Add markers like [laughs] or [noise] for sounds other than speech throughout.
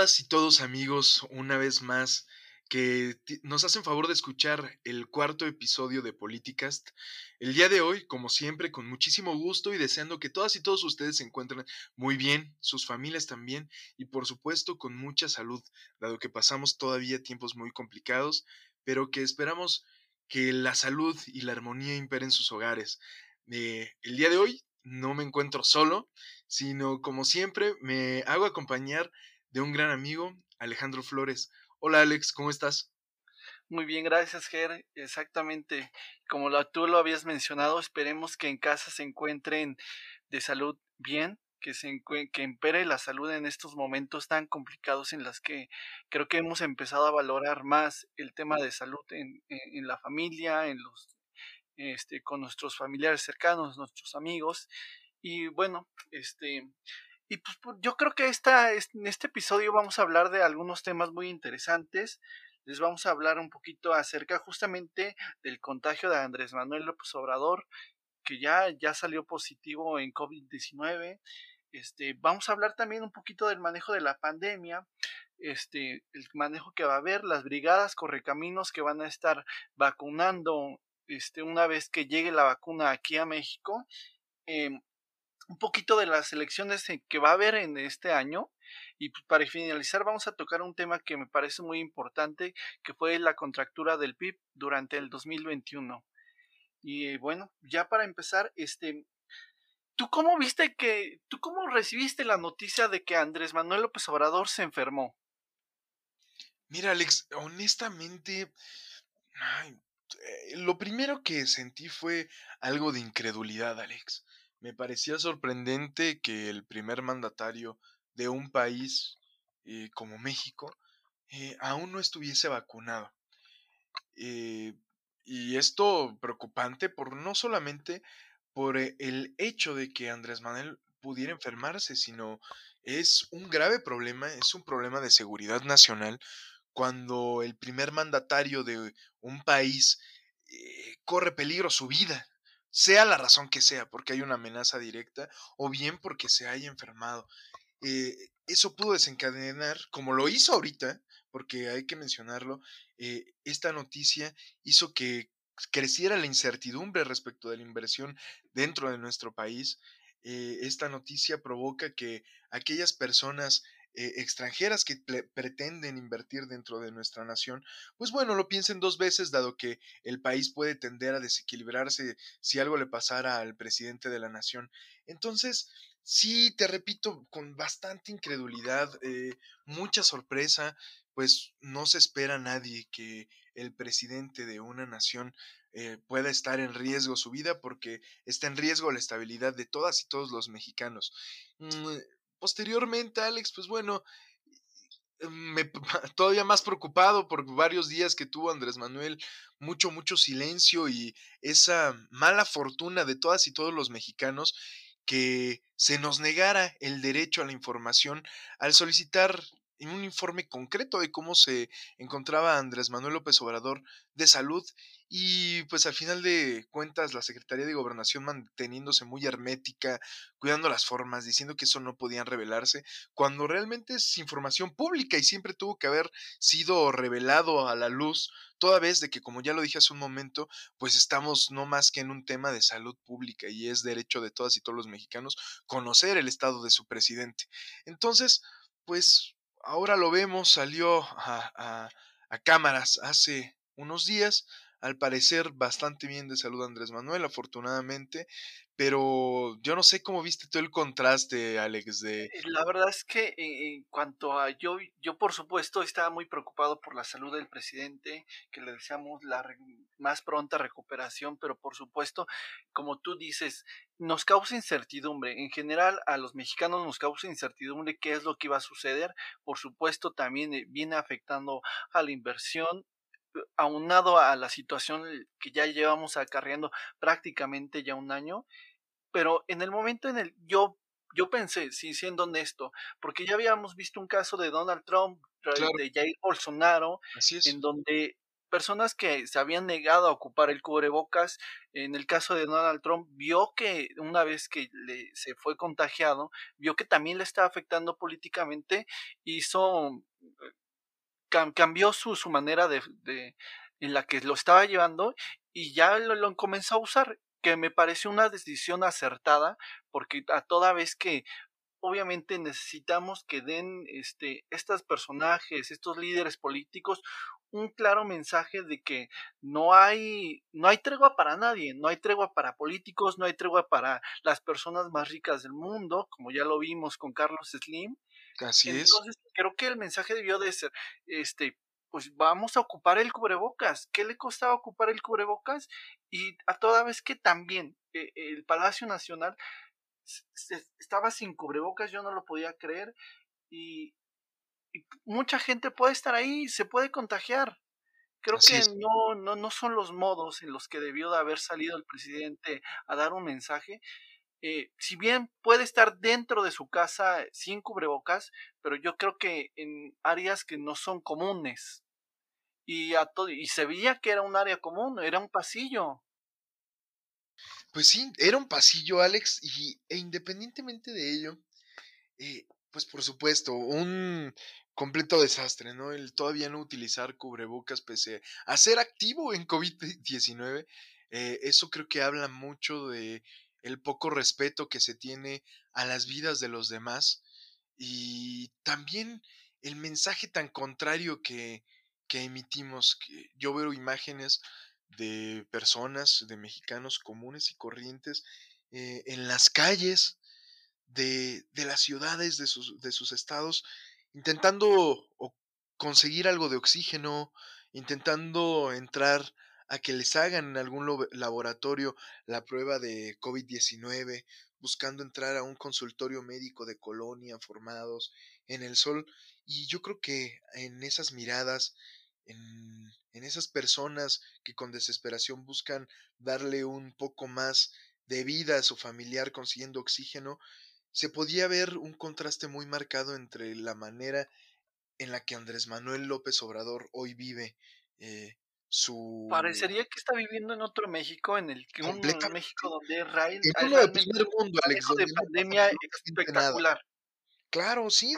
y todos amigos, una vez más, que nos hacen favor de escuchar el cuarto episodio de Politicast. El día de hoy, como siempre, con muchísimo gusto y deseando que todas y todos ustedes se encuentren muy bien, sus familias también, y por supuesto con mucha salud, dado que pasamos todavía tiempos muy complicados, pero que esperamos que la salud y la armonía imperen sus hogares. Eh, el día de hoy no me encuentro solo, sino como siempre me hago acompañar de un gran amigo, Alejandro Flores. Hola Alex, ¿cómo estás? Muy bien, gracias Ger. Exactamente, como tú lo habías mencionado, esperemos que en casa se encuentren de salud bien, que, se que impere la salud en estos momentos tan complicados en los que creo que hemos empezado a valorar más el tema de salud en, en la familia, en los, este, con nuestros familiares cercanos, nuestros amigos. Y bueno, este, y pues yo creo que esta, en este episodio vamos a hablar de algunos temas muy interesantes. Les vamos a hablar un poquito acerca justamente del contagio de Andrés Manuel López Obrador, que ya, ya salió positivo en COVID-19. Este, vamos a hablar también un poquito del manejo de la pandemia, este, el manejo que va a haber, las brigadas correcaminos que van a estar vacunando este, una vez que llegue la vacuna aquí a México. Em, un poquito de las elecciones que va a haber en este año. Y pues, para finalizar vamos a tocar un tema que me parece muy importante, que fue la contractura del PIB durante el 2021. Y bueno, ya para empezar, este, ¿tú cómo viste que, tú cómo recibiste la noticia de que Andrés Manuel López Obrador se enfermó? Mira, Alex, honestamente, eh, lo primero que sentí fue algo de incredulidad, Alex. Me parecía sorprendente que el primer mandatario de un país eh, como México eh, aún no estuviese vacunado. Eh, y esto preocupante por no solamente por el hecho de que Andrés Manuel pudiera enfermarse, sino es un grave problema, es un problema de seguridad nacional cuando el primer mandatario de un país corre peligro su vida sea la razón que sea, porque hay una amenaza directa o bien porque se haya enfermado. Eh, eso pudo desencadenar, como lo hizo ahorita, porque hay que mencionarlo, eh, esta noticia hizo que creciera la incertidumbre respecto de la inversión dentro de nuestro país. Eh, esta noticia provoca que aquellas personas eh, extranjeras que pretenden invertir dentro de nuestra nación, pues bueno, lo piensen dos veces, dado que el país puede tender a desequilibrarse si algo le pasara al presidente de la nación. Entonces, sí, te repito, con bastante incredulidad, eh, mucha sorpresa, pues no se espera nadie que el presidente de una nación eh, pueda estar en riesgo su vida porque está en riesgo la estabilidad de todas y todos los mexicanos. Mm, posteriormente, Alex, pues bueno, me, [laughs] todavía más preocupado por varios días que tuvo Andrés Manuel, mucho, mucho silencio y esa mala fortuna de todas y todos los mexicanos que se nos negara el derecho a la información al solicitar un informe concreto de cómo se encontraba Andrés Manuel López Obrador de salud y pues al final de cuentas la Secretaría de Gobernación manteniéndose muy hermética, cuidando las formas, diciendo que eso no podían revelarse, cuando realmente es información pública y siempre tuvo que haber sido revelado a la luz, toda vez de que como ya lo dije hace un momento, pues estamos no más que en un tema de salud pública y es derecho de todas y todos los mexicanos conocer el estado de su presidente. Entonces, pues ahora lo vemos, salió a, a, cámaras hace unos días, al parecer bastante bien de salud Andrés Manuel, afortunadamente, pero yo no sé cómo viste todo el contraste, Alex, de... Eh, la verdad es que en, cuanto a yo, yo por supuesto estaba muy preocupado por la salud del presidente, que le deseamos la más pronta recuperación, pero por supuesto, como tú dices, nos causa incertidumbre. En general, a los mexicanos nos causa incertidumbre qué es lo que iba a suceder. Por supuesto, también eh, viene afectando a la inversión aunado a la situación que ya llevamos acarreando prácticamente ya un año, pero en el momento en el yo yo pensé, sí, siendo honesto, porque ya habíamos visto un caso de Donald Trump, de Jair Bolsonaro, en donde personas que se habían negado a ocupar el cubrebocas, en el caso de Donald Trump, vio que una vez que le, se fue contagiado, vio que también le estaba afectando políticamente, hizo, cambió su, manera de, de, en la que lo estaba llevando y ya lo, lo comenzó a usar que me pareció una decisión acertada, porque a toda vez que obviamente necesitamos que den este, estos personajes, estos líderes políticos, un claro mensaje de que no hay, no hay tregua para nadie, no hay tregua para políticos, no hay tregua para las personas más ricas del mundo, como ya lo vimos con Carlos Slim. Así Entonces, creo que el mensaje debió de ser, este, pues vamos a ocupar el cubrebocas. ¿Qué le costaba ocupar el cubrebocas? Y a toda vez que también eh, el Palacio Nacional estaba sin cubrebocas, yo no lo podía creer. Y, mucha gente puede estar ahí, se puede contagiar. Creo que no, no, no son los modos en los que debió de haber salido el presidente a dar un mensaje. Eh, si bien puede estar dentro de su casa sin cubrebocas, pero yo creo que en áreas que no son comunes. Y, a y se veía que era un área común, era un pasillo. Pues sí, era un pasillo, Alex, y e independientemente de ello, eh, pues por supuesto, un completo desastre, ¿no? El todavía no utilizar cubrebocas pese a ser activo en COVID-19, eh, eso creo que habla mucho de el poco respeto que se tiene a las vidas de los demás y también el mensaje tan contrario que, que emitimos. Yo veo imágenes de personas, de mexicanos comunes y corrientes eh, en las calles de, de las ciudades, de sus, de sus estados, intentando conseguir algo de oxígeno, intentando entrar a que les hagan en algún laboratorio la prueba de COVID-19, buscando entrar a un consultorio médico de colonia formados en el sol. Y yo creo que en esas miradas, en, en esas personas que con desesperación buscan darle un poco más de vida a su familiar consiguiendo oxígeno, se podía ver un contraste muy marcado entre la manera en la que Andrés Manuel López Obrador hoy vive eh, su... Parecería que está viviendo en otro México, en el que un México donde Israel en uno primer mundo, Alex, de pandemia espectacular. Claro, sí,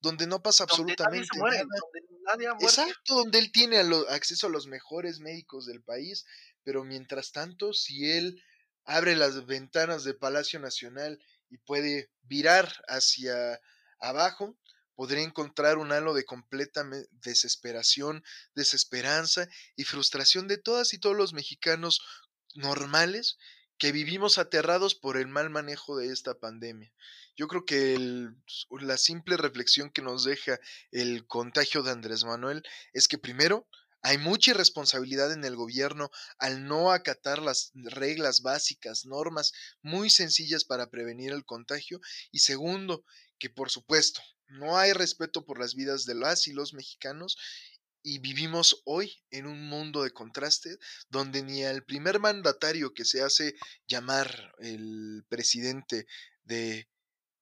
donde, no pasa absolutamente nada. Donde nadie ha Exacto, donde él tiene acceso a los mejores médicos del país, pero mientras tanto, si él abre las ventanas de Palacio Nacional y puede virar hacia abajo, podría encontrar un halo de completa desesperación, desesperanza y frustración de todas y todos los mexicanos normales que vivimos aterrados por el mal manejo de esta pandemia. Yo creo que la simple reflexión que nos deja el contagio de Andrés Manuel es que primero hay mucha irresponsabilidad en el gobierno al no acatar las reglas básicas, normas muy sencillas para prevenir el contagio. Y segundo, que por supuesto no hay respeto por las vidas de las y los mexicanos y vivimos hoy en un mundo de contraste donde ni el primer mandatario que se hace llamar el presidente de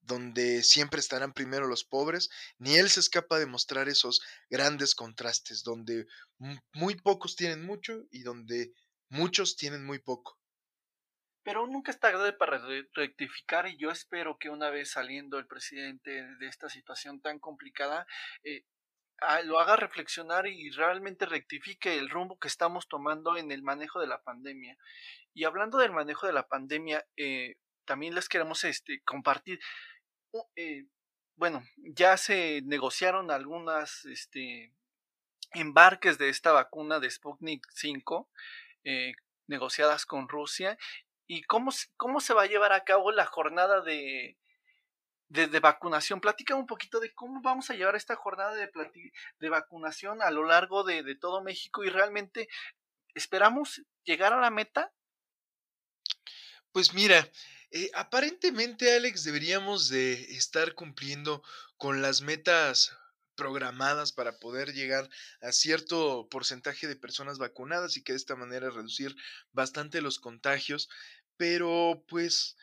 donde siempre estarán primero los pobres, ni él se escapa de mostrar esos grandes contrastes, donde muy pocos tienen mucho y donde muchos tienen muy poco. Pero nunca está tarde para rectificar y yo espero que una vez saliendo el presidente de esta situación tan complicada, eh, ah, lo haga reflexionar y realmente rectifique el rumbo que estamos tomando en el manejo de la pandemia. Y hablando del manejo de la pandemia, eh, también les queremos este, compartir. Eh, bueno, ya se negociaron algunas este, embarques de esta vacuna de Sputnik 5 negociadas con Rusia y cómo, cómo se va a llevar a cabo la jornada de, de, vacunación. Platica un poquito de cómo vamos a llevar esta jornada de, de vacunación a lo largo de, de, todo México y realmente esperamos llegar a la meta. Pues mira, eh, aparentemente Alex deberíamos de estar cumpliendo con las metas programadas para poder llegar a cierto porcentaje de personas vacunadas y que de esta manera reducir bastante los contagios pero pues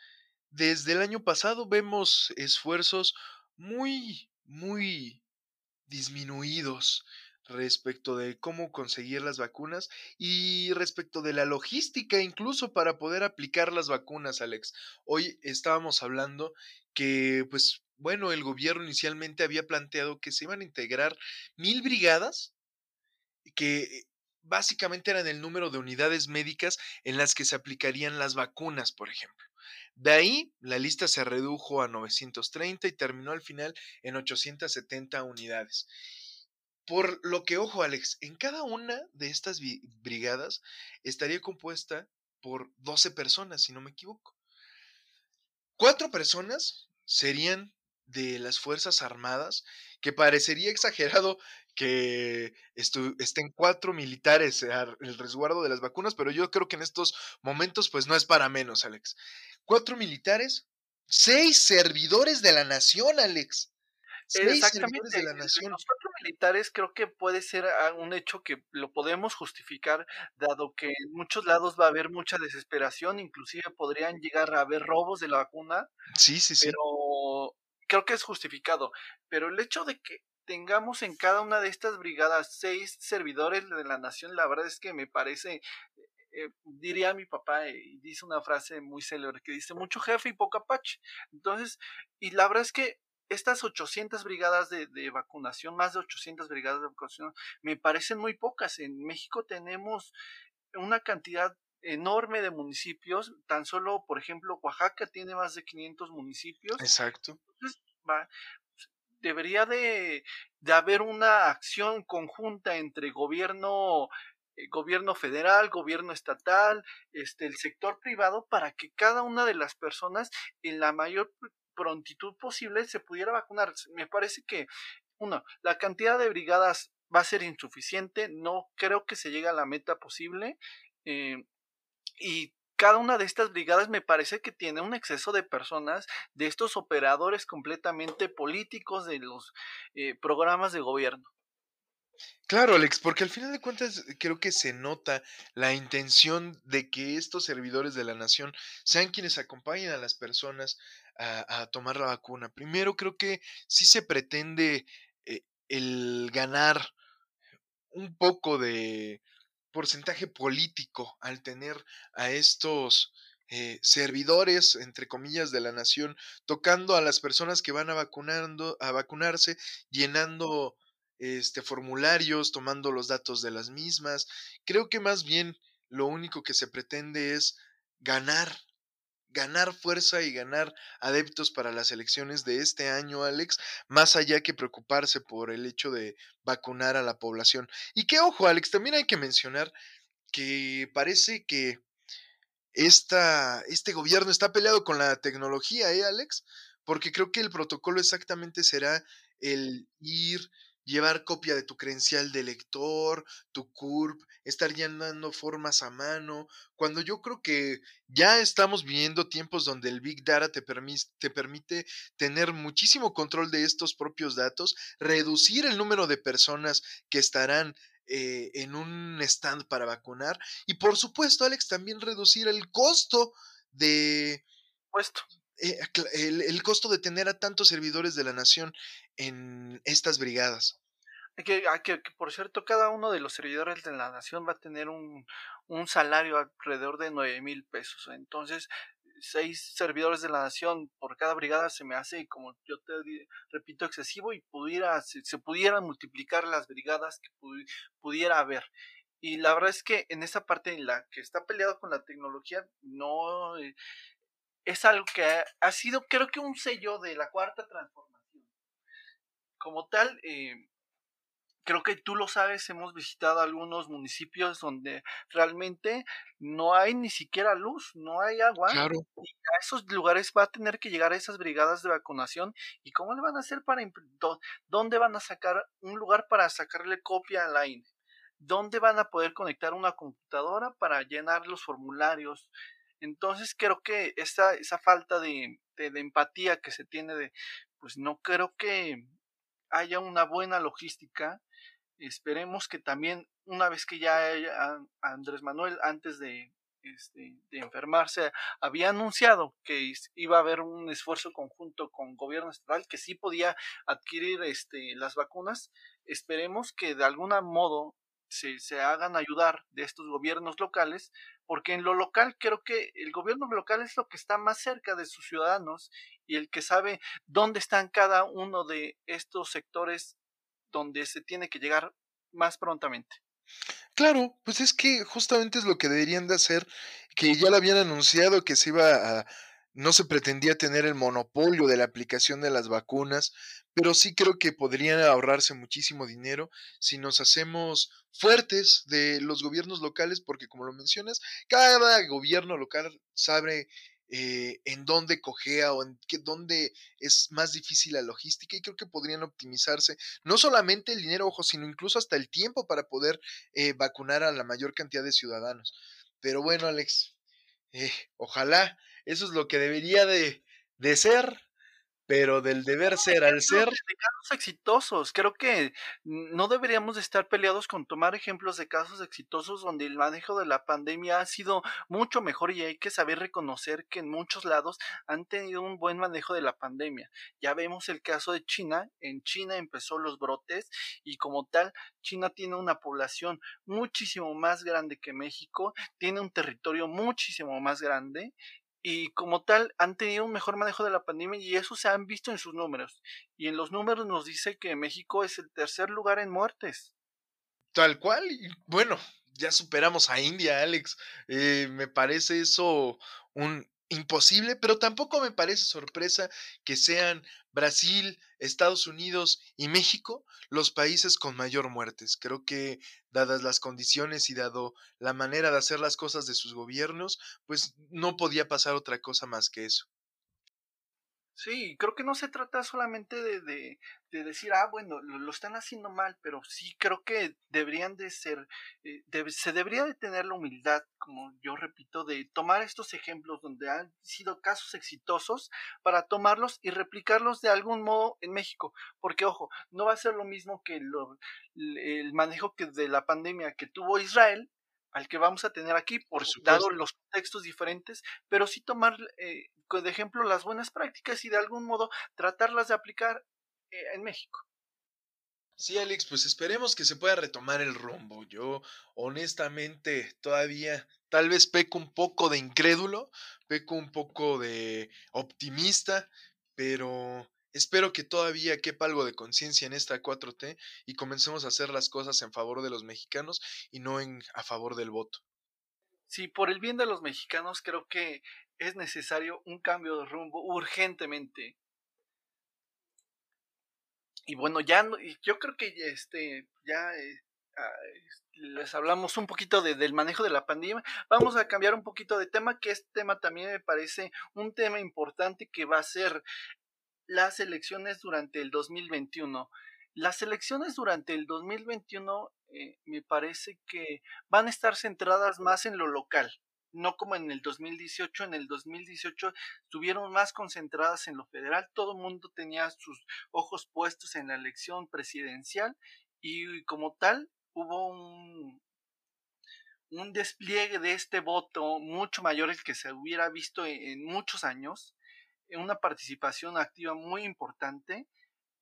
desde el año pasado vemos esfuerzos muy, muy disminuidos respecto de cómo conseguir las vacunas y respecto de la logística incluso para poder aplicar las vacunas, Alex. Hoy estábamos hablando que, pues, bueno, el gobierno inicialmente había planteado que se iban a integrar mil brigadas que básicamente eran el número de unidades médicas en las que se aplicarían las vacunas, por ejemplo. De ahí, la lista se redujo a 930 y terminó al final en 870 unidades. Por lo que, ojo, Alex, en cada una de estas brigadas estaría compuesta por 12 personas, si no me equivoco. Cuatro personas serían de las Fuerzas Armadas, que parecería exagerado que estén cuatro militares el resguardo de las vacunas, pero yo creo que en estos momentos pues no es para menos, Alex. Cuatro militares, seis servidores de la nación, Alex. Seis servidores de la nación. Los cuatro militares creo que puede ser un hecho que lo podemos justificar, dado que en muchos lados va a haber mucha desesperación, inclusive podrían llegar a haber robos de la vacuna. Sí, sí, sí. Pero creo que es justificado. Pero el hecho de que tengamos en cada una de estas brigadas seis servidores de la nación, la verdad es que me parece, eh, diría mi papá, y dice una frase muy célebre que dice, mucho jefe y poco apache. Entonces, y la verdad es que estas 800 brigadas de, de, vacunación, más de 800 brigadas de vacunación, me parecen muy pocas. En México tenemos una cantidad enorme de municipios, tan solo, por ejemplo, Oaxaca tiene más de 500 municipios. Exacto. Entonces, va, debería de, de haber una acción conjunta entre gobierno eh, gobierno federal, gobierno estatal, este, el sector privado, para que cada una de las personas en la mayor prontitud posible se pudiera vacunar. Me parece que, uno, la cantidad de brigadas va a ser insuficiente, no creo que se llegue a la meta posible. Eh, y cada una de estas brigadas me parece que tiene un exceso de personas, de estos operadores completamente políticos de los eh, programas de gobierno. Claro, Alex, porque al final de cuentas creo que se nota la intención de que estos servidores de la nación sean quienes acompañen a las personas a, tomar la vacuna. Primero, creo que sí se pretende eh, el ganar un poco de, porcentaje político al tener a estos eh, servidores, entre comillas, de la nación, tocando a las personas que van a, vacunando, a vacunarse, llenando este, formularios, tomando los datos de las mismas. Creo que más bien lo único que se pretende es ganar ganar fuerza y ganar adeptos para las elecciones de este año, Alex, más allá que preocuparse por el hecho de vacunar a la población. Y que ojo, Alex, también hay que mencionar que parece que esta, este gobierno está peleado con la tecnología, ¿eh, Alex? Porque creo que el protocolo exactamente será el ir llevar copia de tu credencial de lector, tu CURP, estar llenando formas a mano, cuando yo creo que ya estamos viviendo tiempos donde el Big Data te, te permite tener muchísimo control de estos propios datos, reducir el número de personas que estarán eh, en un stand para vacunar y por supuesto, Alex, también reducir el costo de... Puesto. Eh, el, el, costo de tener a tantos servidores de la nación en estas brigadas. Que, que, por cierto, cada uno de los servidores de la nación va a tener un, un salario alrededor de 9 mil pesos. Entonces, seis servidores de la nación por cada brigada se me hace, como yo te repito, excesivo y pudiera, se, se pudieran multiplicar las brigadas que pudiera haber. Y la verdad es que en esa parte en la que está peleado con la tecnología, no eh, es algo que ha, sido, creo que un sello de la cuarta transformación. Como tal, eh, creo que tú lo sabes, hemos visitado algunos municipios donde realmente no hay ni siquiera luz, no hay agua. Claro. Y a esos lugares va a tener que llegar esas brigadas de vacunación. ¿Y cómo le van a hacer para... ¿Dónde van a sacar un lugar para sacarle copia a la INE? ¿Dónde van a poder conectar una computadora para llenar los formularios? Entonces creo que esa, esa falta de, de, de empatía que se tiene de, pues no creo que haya una buena logística Esperemos que también, una vez que ya Andrés Manuel, antes de, este, de enfermarse, había anunciado que iba a haber un esfuerzo conjunto con gobierno estatal que sí podía adquirir este, las vacunas. Esperemos que de algún modo se, se, hagan ayudar de estos gobiernos locales, porque en lo local creo que el gobierno local es lo que está más cerca de sus ciudadanos y el que sabe dónde están cada uno de estos sectores donde se tiene que llegar más prontamente. Claro, pues es que justamente es lo que deberían de hacer, que ya lo habían anunciado que se iba a, no se pretendía tener el monopolio de la aplicación de las vacunas, pero sí creo que podrían ahorrarse muchísimo dinero si nos hacemos fuertes de los gobiernos locales, porque como lo mencionas, cada gobierno local sabe eh, en dónde cojea o en qué, dónde es más difícil la logística y creo que podrían optimizarse no solamente el dinero, ojo, sino incluso hasta el tiempo para poder eh, vacunar a la mayor cantidad de ciudadanos. Pero bueno, Alex, eh, ojalá, eso es lo que debería de, de ser pero del deber ser al ser. De casos exitosos. Creo que no deberíamos estar peleados con tomar ejemplos de casos exitosos donde el manejo de la pandemia ha sido mucho mejor y hay que saber reconocer que en muchos lados han tenido un buen manejo de la pandemia. Ya vemos el caso de China. En China empezó los brotes y como tal, China tiene una población muchísimo más grande que México, tiene un territorio muchísimo más grande y como tal han tenido un mejor manejo de la pandemia y eso se han visto en sus números. Y en los números nos dice que México es el tercer lugar en muertes. Tal cual, y bueno, ya superamos a India, Alex. Eh, me parece eso un imposible, pero tampoco me parece sorpresa que sean Brasil, Estados Unidos y México los países con mayor muertes. Creo que dadas las condiciones y dado la manera de hacer las cosas de sus gobiernos, pues no podía pasar otra cosa más que eso. Sí, creo que no se trata solamente de, de, de decir, ah, bueno, lo, están haciendo mal, pero sí creo que deberían de ser, eh, se debería de tener la humildad, como yo repito, de tomar estos ejemplos donde han sido casos exitosos para tomarlos y replicarlos de algún modo en México, porque ojo, no va a ser lo mismo que el manejo que de la pandemia que tuvo Israel al que vamos a tener aquí, por, dado los contextos diferentes, pero sí tomar eh, de ejemplo las buenas prácticas y de algún modo tratarlas de aplicar eh, en México. Sí, Alex, pues esperemos que se pueda retomar el rumbo. Yo, honestamente, todavía tal vez peco un poco de incrédulo, peco un poco de optimista, pero Espero que todavía quepa algo de conciencia en esta 4T y comencemos a hacer las cosas en favor de los mexicanos y no en a favor del voto. Sí, por el bien de los mexicanos creo que es necesario un cambio de rumbo urgentemente. Y bueno, ya yo creo que este ya eh, ah, les hablamos un poquito del manejo de la pandemia. Vamos a cambiar un poquito de tema, que este tema también me parece un tema importante que va a ser las elecciones durante el 2021. Las elecciones durante el 2021 eh, me parece que van a estar centradas más en lo local, no como en el 2018. En el 2018 estuvieron más concentradas en lo federal, todo el mundo tenía sus ojos puestos en la elección presidencial y como tal hubo un, un despliegue de este voto mucho mayor el que se hubiera visto en muchos años una participación activa muy importante,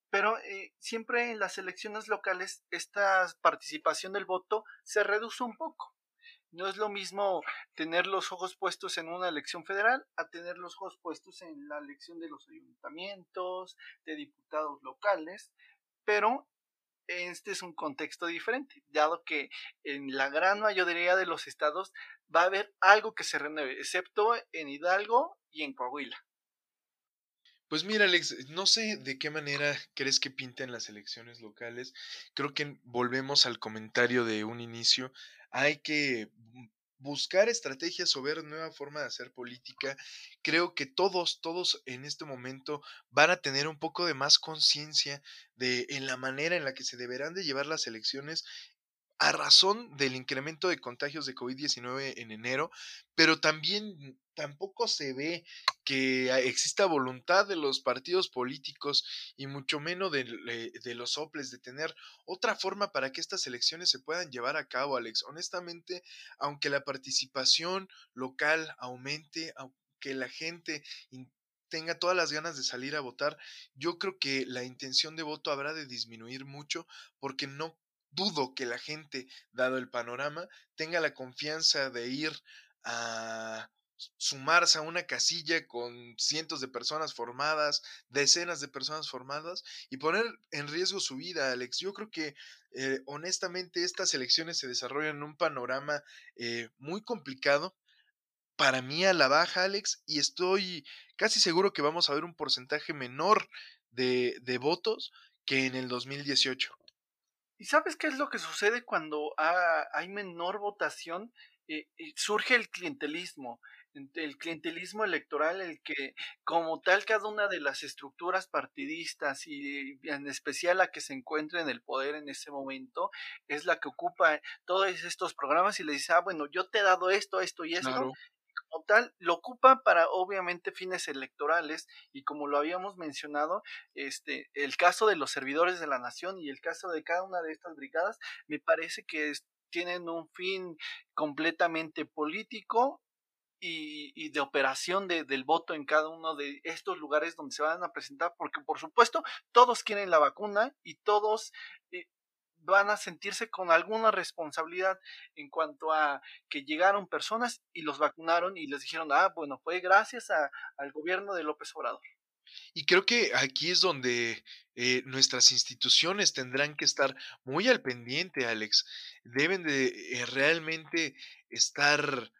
pero eh, siempre en las elecciones locales esta participación del voto se reduce un poco. No es lo mismo tener los ojos puestos en una elección federal a tener los ojos puestos en la elección de los ayuntamientos, de diputados locales, pero este es un contexto diferente, dado que en la gran mayoría de los estados va a haber algo que se renueve, excepto en Hidalgo y en Coahuila. Pues mira, Alex, no sé de qué manera crees que pinten las elecciones locales. Creo que volvemos al comentario de un inicio. Hay que buscar estrategias o ver nueva forma de hacer política. Creo que todos, todos en este momento van a tener un poco de más conciencia de en la manera en la que se deberán de llevar las elecciones a razón del incremento de contagios de COVID-19 en enero, pero también tampoco se ve que exista voluntad de los partidos políticos y mucho menos de, de, los soples de tener otra forma para que estas elecciones se puedan llevar a cabo, Alex. Honestamente, aunque la participación local aumente, aunque la gente tenga todas las ganas de salir a votar, yo creo que la intención de voto habrá de disminuir mucho porque no dudo que la gente, dado el panorama, tenga la confianza de ir a sumarse a una casilla con cientos de personas formadas, decenas de personas formadas y poner en riesgo su vida, Alex. Yo creo que eh, honestamente estas elecciones se desarrollan en un panorama eh, muy complicado. Para mí a la baja, Alex, y estoy casi seguro que vamos a ver un porcentaje menor de, de votos que en el 2018. ¿Y sabes qué es lo que sucede cuando hay menor votación? Eh, surge el clientelismo, el clientelismo electoral, el que como tal cada una de las estructuras partidistas y en especial la que se encuentra en el poder en ese momento es la que ocupa todos estos programas y le dice, ah, bueno, yo te he dado esto, esto y esto, como tal, lo ocupa para obviamente fines electorales y como lo habíamos mencionado, este, el caso de los servidores de la nación y el caso de cada una de estas brigadas, me parece que tienen un fin completamente político y, de operación del voto en cada uno de estos lugares donde se van a presentar, porque por supuesto todos quieren la vacuna y todos eh, van a sentirse con alguna responsabilidad en cuanto a que llegaron personas y los vacunaron y les dijeron, ah, bueno, fue gracias al gobierno de López Obrador. Y creo que aquí es donde eh, nuestras instituciones tendrán que estar muy al pendiente, Alex. Deben de eh, realmente estar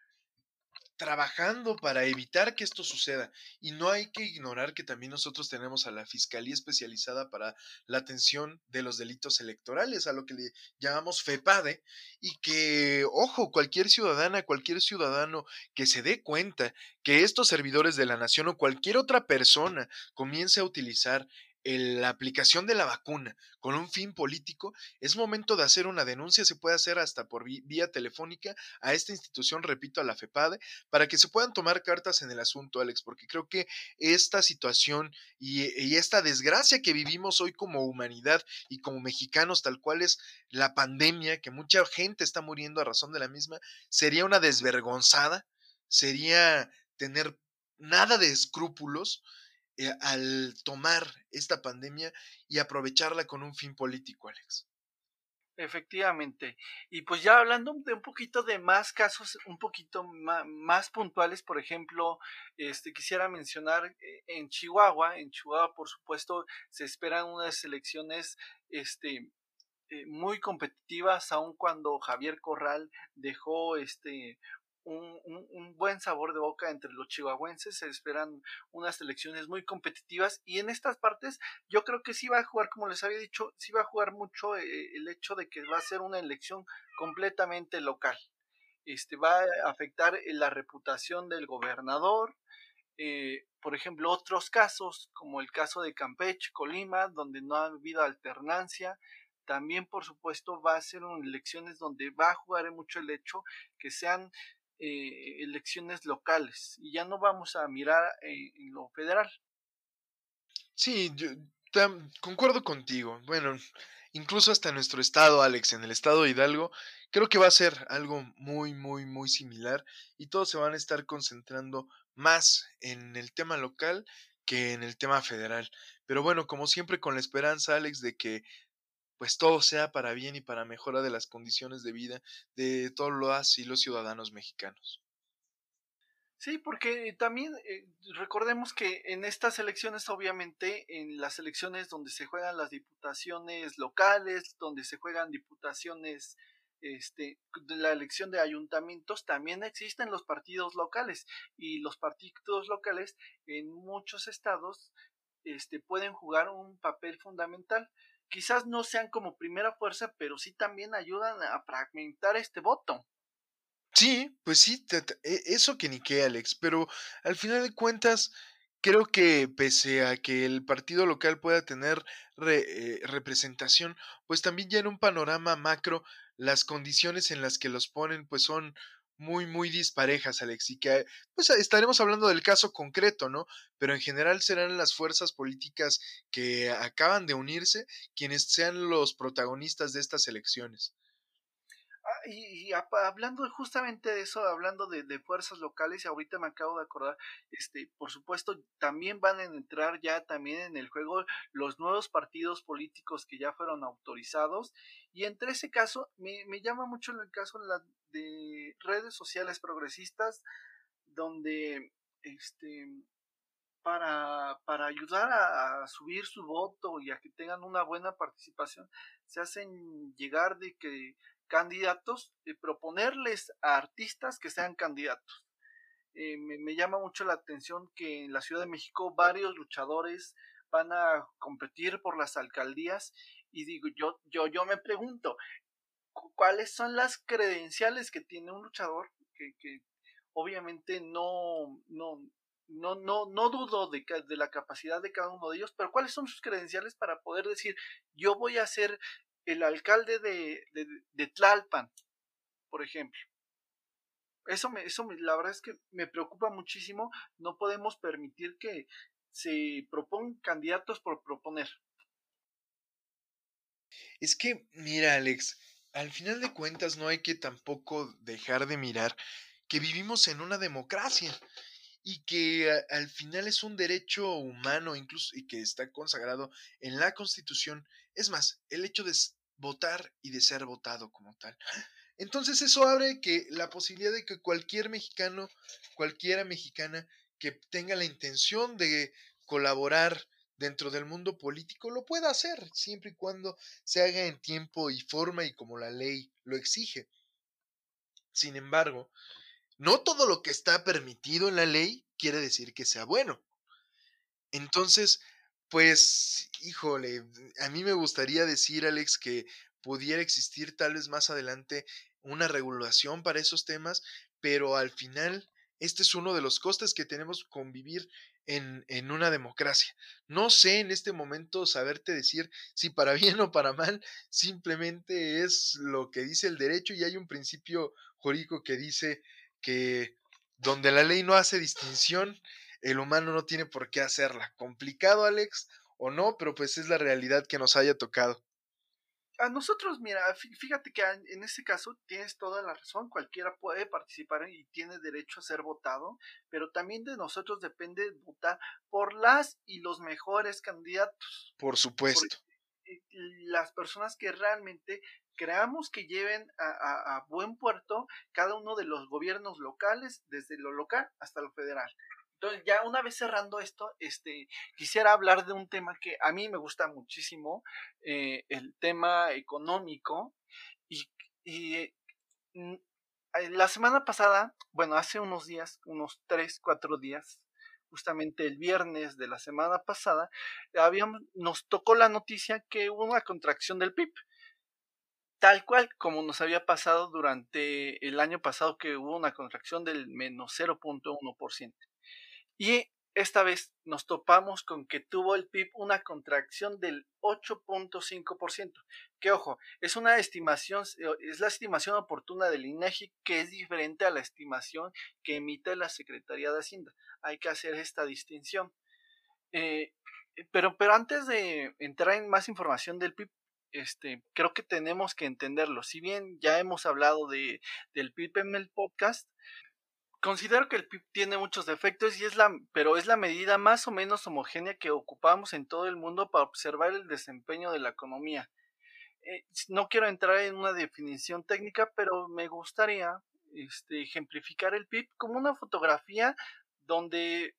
trabajando para evitar que esto suceda. Y no hay que ignorar que también nosotros tenemos a la Fiscalía Especializada para la Atención de los Delitos Electorales, a lo que le llamamos FEPADE, y que, ojo, cualquier ciudadana, cualquier ciudadano que se dé cuenta que estos servidores de la nación o cualquier otra persona comience a utilizar la aplicación de la vacuna con un fin político, es momento de hacer una denuncia, se puede hacer hasta por vía telefónica a esta institución, repito, a la FEPADE, para que se puedan tomar cartas en el asunto, Alex, porque creo que esta situación y, y esta desgracia que vivimos hoy como humanidad y como mexicanos, tal cual es la pandemia, que mucha gente está muriendo a razón de la misma, sería una desvergonzada, sería tener nada de escrúpulos eh, al tomar esta pandemia y aprovecharla con un fin político, Alex. Efectivamente. Y pues ya hablando de un poquito de más casos, un poquito más, puntuales, por ejemplo, este quisiera mencionar eh, en Chihuahua, en Chihuahua por supuesto se esperan unas elecciones este eh, muy competitivas, aun cuando Javier Corral dejó este un, buen sabor de boca entre los chihuahuenses, se esperan unas elecciones muy competitivas y en estas partes yo creo que sí va a jugar, como les había dicho, sí va a jugar mucho eh, el hecho de que va a ser una elección completamente local. Este va a afectar la reputación del gobernador, eh, por ejemplo, otros casos, como el caso de Campeche, Colima, donde no ha habido alternancia, también por supuesto va a ser elecciones donde va a jugar mucho el hecho que sean eh, elecciones locales y ya no vamos a mirar eh, en lo federal. Sí, yo concuerdo contigo. Bueno, incluso hasta nuestro estado, Alex, en el estado de Hidalgo, creo que va a ser algo muy, muy, muy similar y todos se van a estar concentrando más en el tema local que en el tema federal. Pero bueno, como siempre con la esperanza, Alex, de que pues todo sea para bien y para mejora de las condiciones de vida de todos los y los ciudadanos mexicanos. Sí, porque también eh, recordemos que en estas elecciones, obviamente, en las elecciones donde se juegan las diputaciones locales, donde se juegan diputaciones, este, la elección de ayuntamientos, también existen los partidos locales y los partidos locales en muchos estados este, pueden jugar un papel fundamental quizás no sean como primera fuerza, pero sí también ayudan a fragmentar este voto. Sí, pues sí, e, eso que ni qué, Alex, pero al final de cuentas, creo que pese a que el partido local pueda tener eh, representación, pues también ya en un panorama macro, las condiciones en las que los ponen pues son muy, muy disparejas, Alex, y que pues estaremos hablando del caso concreto, ¿no? Pero en general serán las fuerzas políticas que acaban de unirse quienes sean los protagonistas de estas elecciones. Y, hablando justamente de eso, hablando de, fuerzas locales, y ahorita me acabo de acordar, este, por supuesto, también van a entrar ya también en el juego los nuevos partidos políticos que ya fueron autorizados, y entre ese caso, me, me llama mucho el caso de redes sociales progresistas, donde este para, para ayudar a, subir su voto y a que tengan una buena participación, se hacen llegar de que candidatos, y proponerles a artistas que sean candidatos. Eh, me, llama mucho la atención que en la Ciudad de México varios luchadores van a competir por las alcaldías y digo, yo, yo, yo me pregunto, ¿cuáles son las credenciales que tiene un luchador? Que, que obviamente no, no, no, no, no dudo de, de, la capacidad de cada uno de ellos, pero ¿cuáles son sus credenciales para poder decir, yo voy a ser el alcalde de, de, Tlalpan, por ejemplo. Eso, me, eso la verdad es que me preocupa muchísimo. No podemos permitir que se propongan candidatos por proponer. Es que, mira, Alex, al final de cuentas no hay que tampoco dejar de mirar que vivimos en una democracia y que al final es un derecho humano incluso y que está consagrado en la Constitución. Es más, el hecho de votar y de ser votado como tal. Entonces eso abre que la posibilidad de que cualquier mexicano, cualquiera mexicana que tenga la intención de colaborar dentro del mundo político lo pueda hacer, siempre y cuando se haga en tiempo y forma y como la ley lo exige. Sin embargo, no todo lo que está permitido en la ley quiere decir que sea bueno. Entonces, pues, híjole, a mí me gustaría decir, Alex, que pudiera existir tal vez más adelante una regulación para esos temas, pero al final este es uno de los costes que tenemos convivir en, en, una democracia. No sé en este momento saberte decir si para [laughs] bien o para mal, simplemente es lo que dice el derecho y hay un principio jurídico que dice que donde la ley no hace distinción, el humano no tiene por qué hacerla. Complicado, Alex, o no, pero pues es la realidad que nos haya tocado. A nosotros, mira, fíjate que en este caso tienes toda la razón, cualquiera puede participar y tiene derecho a ser votado, pero también de nosotros depende votar por las y los mejores candidatos. Por supuesto. las personas que realmente creamos que lleven a, buen puerto cada uno de los gobiernos locales, desde lo local hasta lo federal. Entonces, ya una vez cerrando esto, este, quisiera hablar de un tema que a mí me gusta muchísimo, eh, el tema económico. Y, y mm, la semana pasada, bueno, hace unos días, unos tres, cuatro días, justamente el viernes de la semana pasada, habíamos, nos tocó la noticia que hubo una contracción del PIB tal cual como nos había pasado durante el año pasado que hubo una contracción del menos 0.1%. Y esta vez nos topamos con que tuvo el PIB una contracción del 8.5%. Que ojo, es una estimación, es la estimación oportuna del INEGI que es diferente a la estimación que emite la Secretaría de Hacienda. Hay que hacer esta distinción. Eh, pero, pero antes de entrar en más información del PIB, este, creo que tenemos que entenderlo. Si bien ya hemos hablado de, del PIB en el podcast, considero que el PIB tiene muchos defectos y es la, pero es la medida más o menos homogénea que ocupamos en todo el mundo para observar el desempeño de la economía. Eh, no quiero entrar en una definición técnica, pero me gustaría este, ejemplificar el PIB como una fotografía donde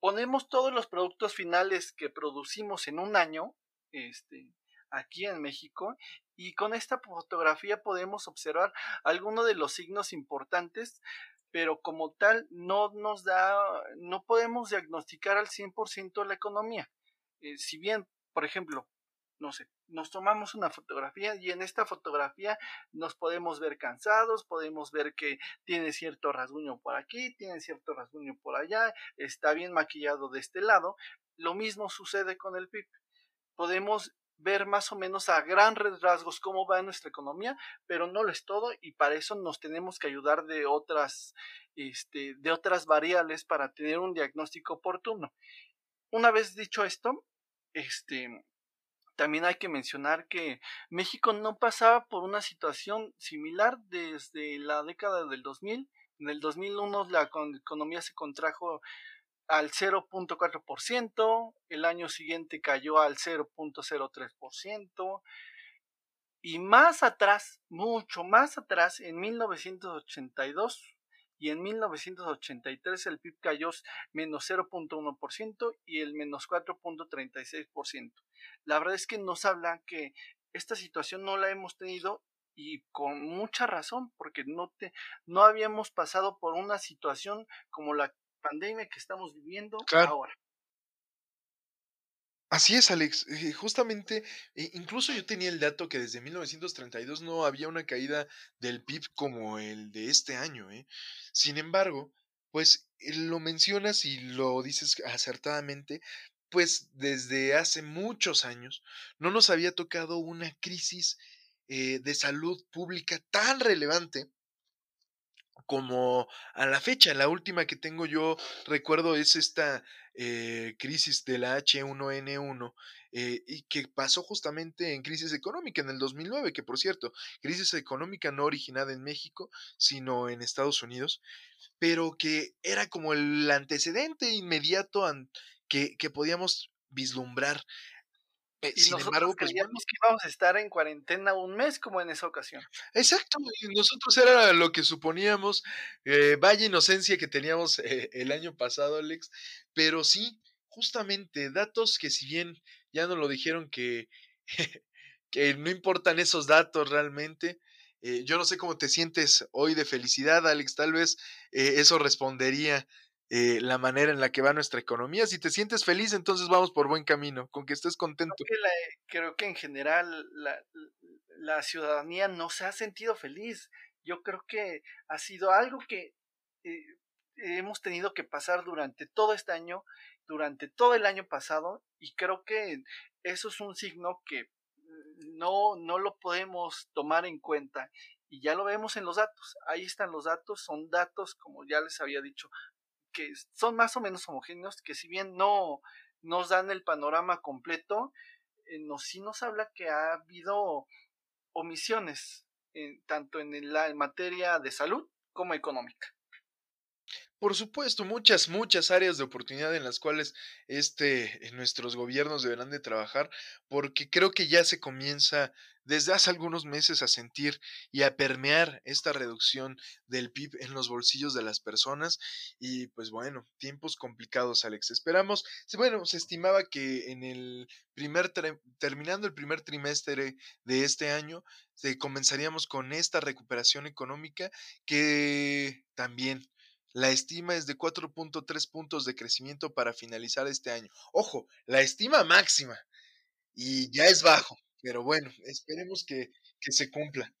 ponemos todos los productos finales que producimos en un año, este, aquí en México y con esta fotografía podemos observar algunos de los signos importantes pero como tal no nos da, no podemos diagnosticar al 100% la economía. Eh, si bien, por ejemplo, no sé, nos tomamos una fotografía y en esta fotografía nos podemos ver cansados, podemos ver que tiene cierto rasguño por aquí, tiene cierto rasguño por allá, está bien maquillado de este lado. Lo mismo sucede con el PIB. Podemos ver más o menos a grandes rasgos cómo va nuestra economía, pero no lo es todo y para eso nos tenemos que ayudar de otras, este, de otras variables para tener un diagnóstico oportuno. Una vez dicho esto, este, también hay que mencionar que México no pasaba por una situación similar desde la década del 2000. En el 2001 la economía se contrajo al 0.4%, el año siguiente cayó al 0.03%, y más atrás, mucho más atrás, en 1982 y en 1983 el PIB cayó menos 0.1% y el menos 4.36%. La verdad es que nos habla que esta situación no la hemos tenido y con mucha razón, porque no, te, no habíamos pasado por una situación como la pandemia que estamos viviendo ahora. Así es, Alex. Eh, justamente, e incluso yo tenía el dato que desde 1932 no había una caída del PIB como el de este año. ¿eh? Sin embargo, pues eh, lo mencionas y lo dices acertadamente, pues desde hace muchos años no nos había tocado una crisis de salud pública tan relevante como a la fecha. La última que tengo yo recuerdo es esta eh, crisis de la H1N1 eh, y que pasó justamente en crisis económica en el 2009, que por cierto, crisis económica no originada en México, sino en Estados Unidos, pero que era como el antecedente inmediato que, que podíamos vislumbrar y sin embargo, pues creíamos que íbamos a estar en cuarentena un mes como en esa ocasión. Exacto, nosotros era lo que suponíamos, eh, vaya inocencia que teníamos eh, el año pasado, Alex, pero sí, justamente datos que si bien ya nos lo dijeron que, [laughs] que no importan esos datos realmente, yo no sé cómo te sientes hoy de felicidad, Alex, tal vez eso respondería eh, la manera en la que va nuestra economía. Si te sientes feliz, entonces vamos por buen camino, con que estés contento. Creo que, en general la, ciudadanía no se ha sentido feliz. Yo creo que ha sido algo que eh, hemos tenido que pasar durante todo este año, durante todo el año pasado, y creo que eso es un signo que no, no lo podemos tomar en cuenta y ya lo vemos en los datos. Ahí están los datos, son datos, como ya les había dicho, que son más o menos homogéneos, que si bien no nos dan el panorama completo, eh, nos, sí nos habla que ha habido omisiones, tanto en la materia de salud como económica. Por supuesto, muchas, muchas áreas de oportunidad en las cuales este, nuestros gobiernos deberán de trabajar, porque creo que ya se comienza desde hace algunos meses a sentir y a permear esta reducción del PIB en los bolsillos de las personas y pues bueno, tiempos complicados, Alex. Esperamos, bueno, se estimaba que en el primer, terminando el primer trimestre de este año, comenzaríamos con esta recuperación económica que también la estima es de 4.3 puntos de crecimiento para finalizar este año. Ojo, la estima máxima. Y ya es bajo. Pero bueno, esperemos que, se cumpla.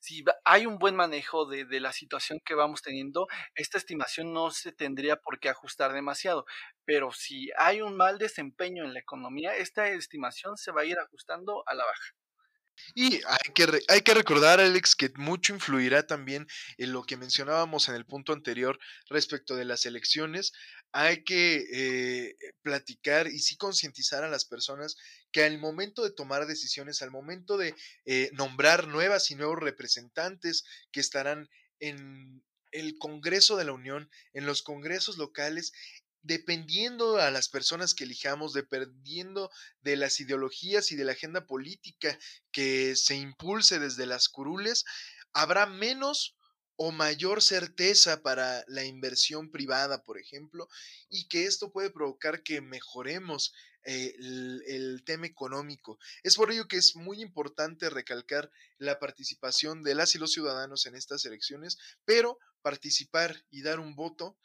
Si hay un buen manejo de, de, la situación que vamos teniendo, esta estimación no se tendría por qué ajustar demasiado. Pero si hay un mal desempeño en la economía, esta estimación se va a ir ajustando a la baja. Y hay que, hay que recordar, Alex, que mucho influirá también en lo que mencionábamos en el punto anterior respecto de las elecciones. Hay que eh, platicar y sí concientizar a las personas que al momento de tomar decisiones, al momento de eh, nombrar nuevas y nuevos representantes que estarán en el Congreso de la Unión, en los congresos locales, dependiendo a las personas que elijamos, dependiendo de las ideologías y de la agenda política que se impulse desde las curules, habrá menos o mayor certeza para la inversión privada, por ejemplo, y que esto puede provocar que mejoremos eh, el, el, tema económico. Es por ello que es muy importante recalcar la participación de las y los ciudadanos en estas elecciones, pero participar y dar un voto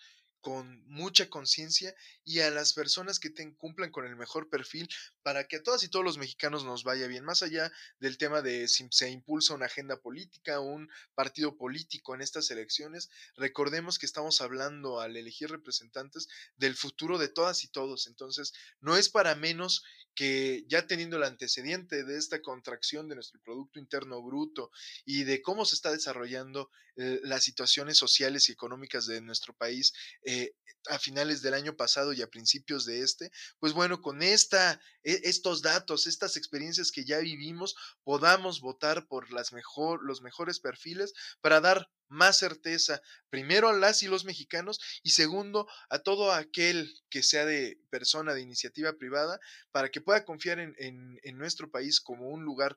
con mucha conciencia y a las personas que cumplan con el mejor perfil para que a todas y todos los mexicanos nos vaya bien, más allá del tema de si se impulsa una agenda política un partido político en estas elecciones, recordemos que estamos hablando al elegir representantes del futuro de todas y todos, entonces no es para menos que ya teniendo el antecedente de esta contracción de nuestro Producto Interno Bruto y de cómo se está desarrollando eh, las situaciones sociales y económicas de nuestro país a finales del año pasado y a principios de este, pues bueno, con esta, e, estos datos, estas experiencias que ya vivimos, podamos votar por mejor, los mejores perfiles para dar más certeza, primero a las y los mexicanos y segundo a todo aquel que sea de persona de iniciativa privada para que pueda confiar en, en nuestro país como un lugar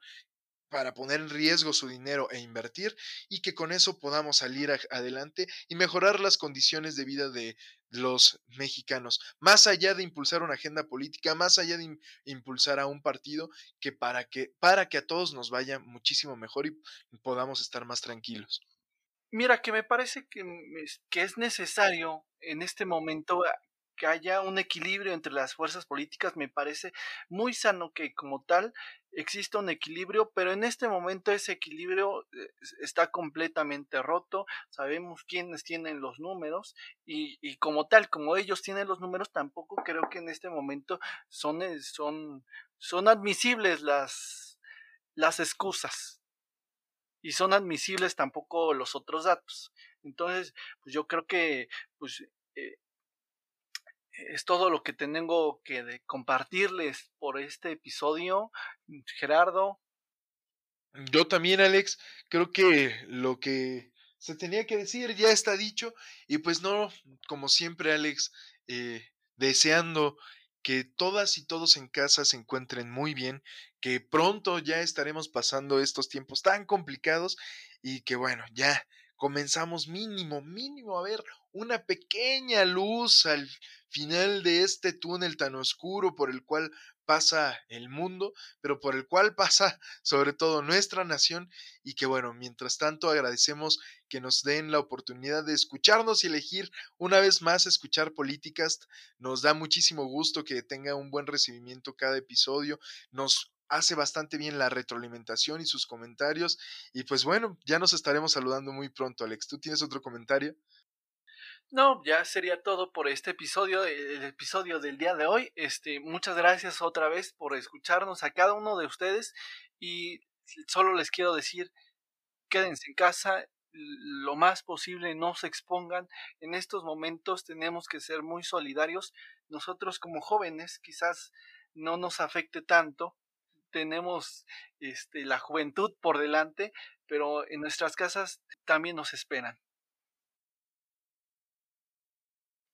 para poner en riesgo su dinero e invertir y que con eso podamos salir adelante y mejorar las condiciones de vida de los mexicanos, más allá de impulsar una agenda política, más allá de impulsar a un partido que para que para que a todos nos vaya muchísimo mejor y podamos estar más tranquilos. Mira, que me parece que, que es necesario en este momento que haya un equilibrio entre las fuerzas políticas, me parece muy sano que como tal exista un equilibrio, pero en este momento ese equilibrio eh, está completamente roto, sabemos quiénes tienen los números y, y, como tal, como ellos tienen los números, tampoco creo que en este momento son, eh, son, son admisibles las, las excusas y son admisibles tampoco los otros datos. Entonces, pues yo creo que pues, eh, es todo lo que tengo que compartirles por este episodio. Gerardo. Yo también, Alex, creo que lo que se tenía que decir ya está dicho y pues no, como siempre, Alex, eh, deseando que todas y todos en casa se encuentren muy bien, que pronto ya estaremos pasando estos tiempos tan complicados y que bueno, ya comenzamos mínimo, mínimo a ver una pequeña luz al final de este túnel tan oscuro por el cual pasa el mundo, pero por el cual [laughs] pasa sobre todo nuestra nación y que bueno, mientras tanto agradecemos que nos den la oportunidad de escucharnos y elegir una vez más escuchar políticas. Nos da muchísimo gusto que tenga un buen recibimiento cada episodio. Nos hace bastante bien la retroalimentación y sus comentarios. Y pues bueno, ya nos estaremos saludando muy pronto, Alex. ¿Tú tienes otro comentario? No, ya sería todo por este episodio, el episodio del día de hoy. Este, muchas gracias otra vez por escucharnos a cada uno de ustedes y solo les quiero decir, quédense en casa, lo más posible, no se expongan. En estos momentos tenemos que ser muy solidarios. Nosotros como jóvenes quizás no nos afecte tanto, tenemos este, la juventud por delante, pero en nuestras casas también nos esperan.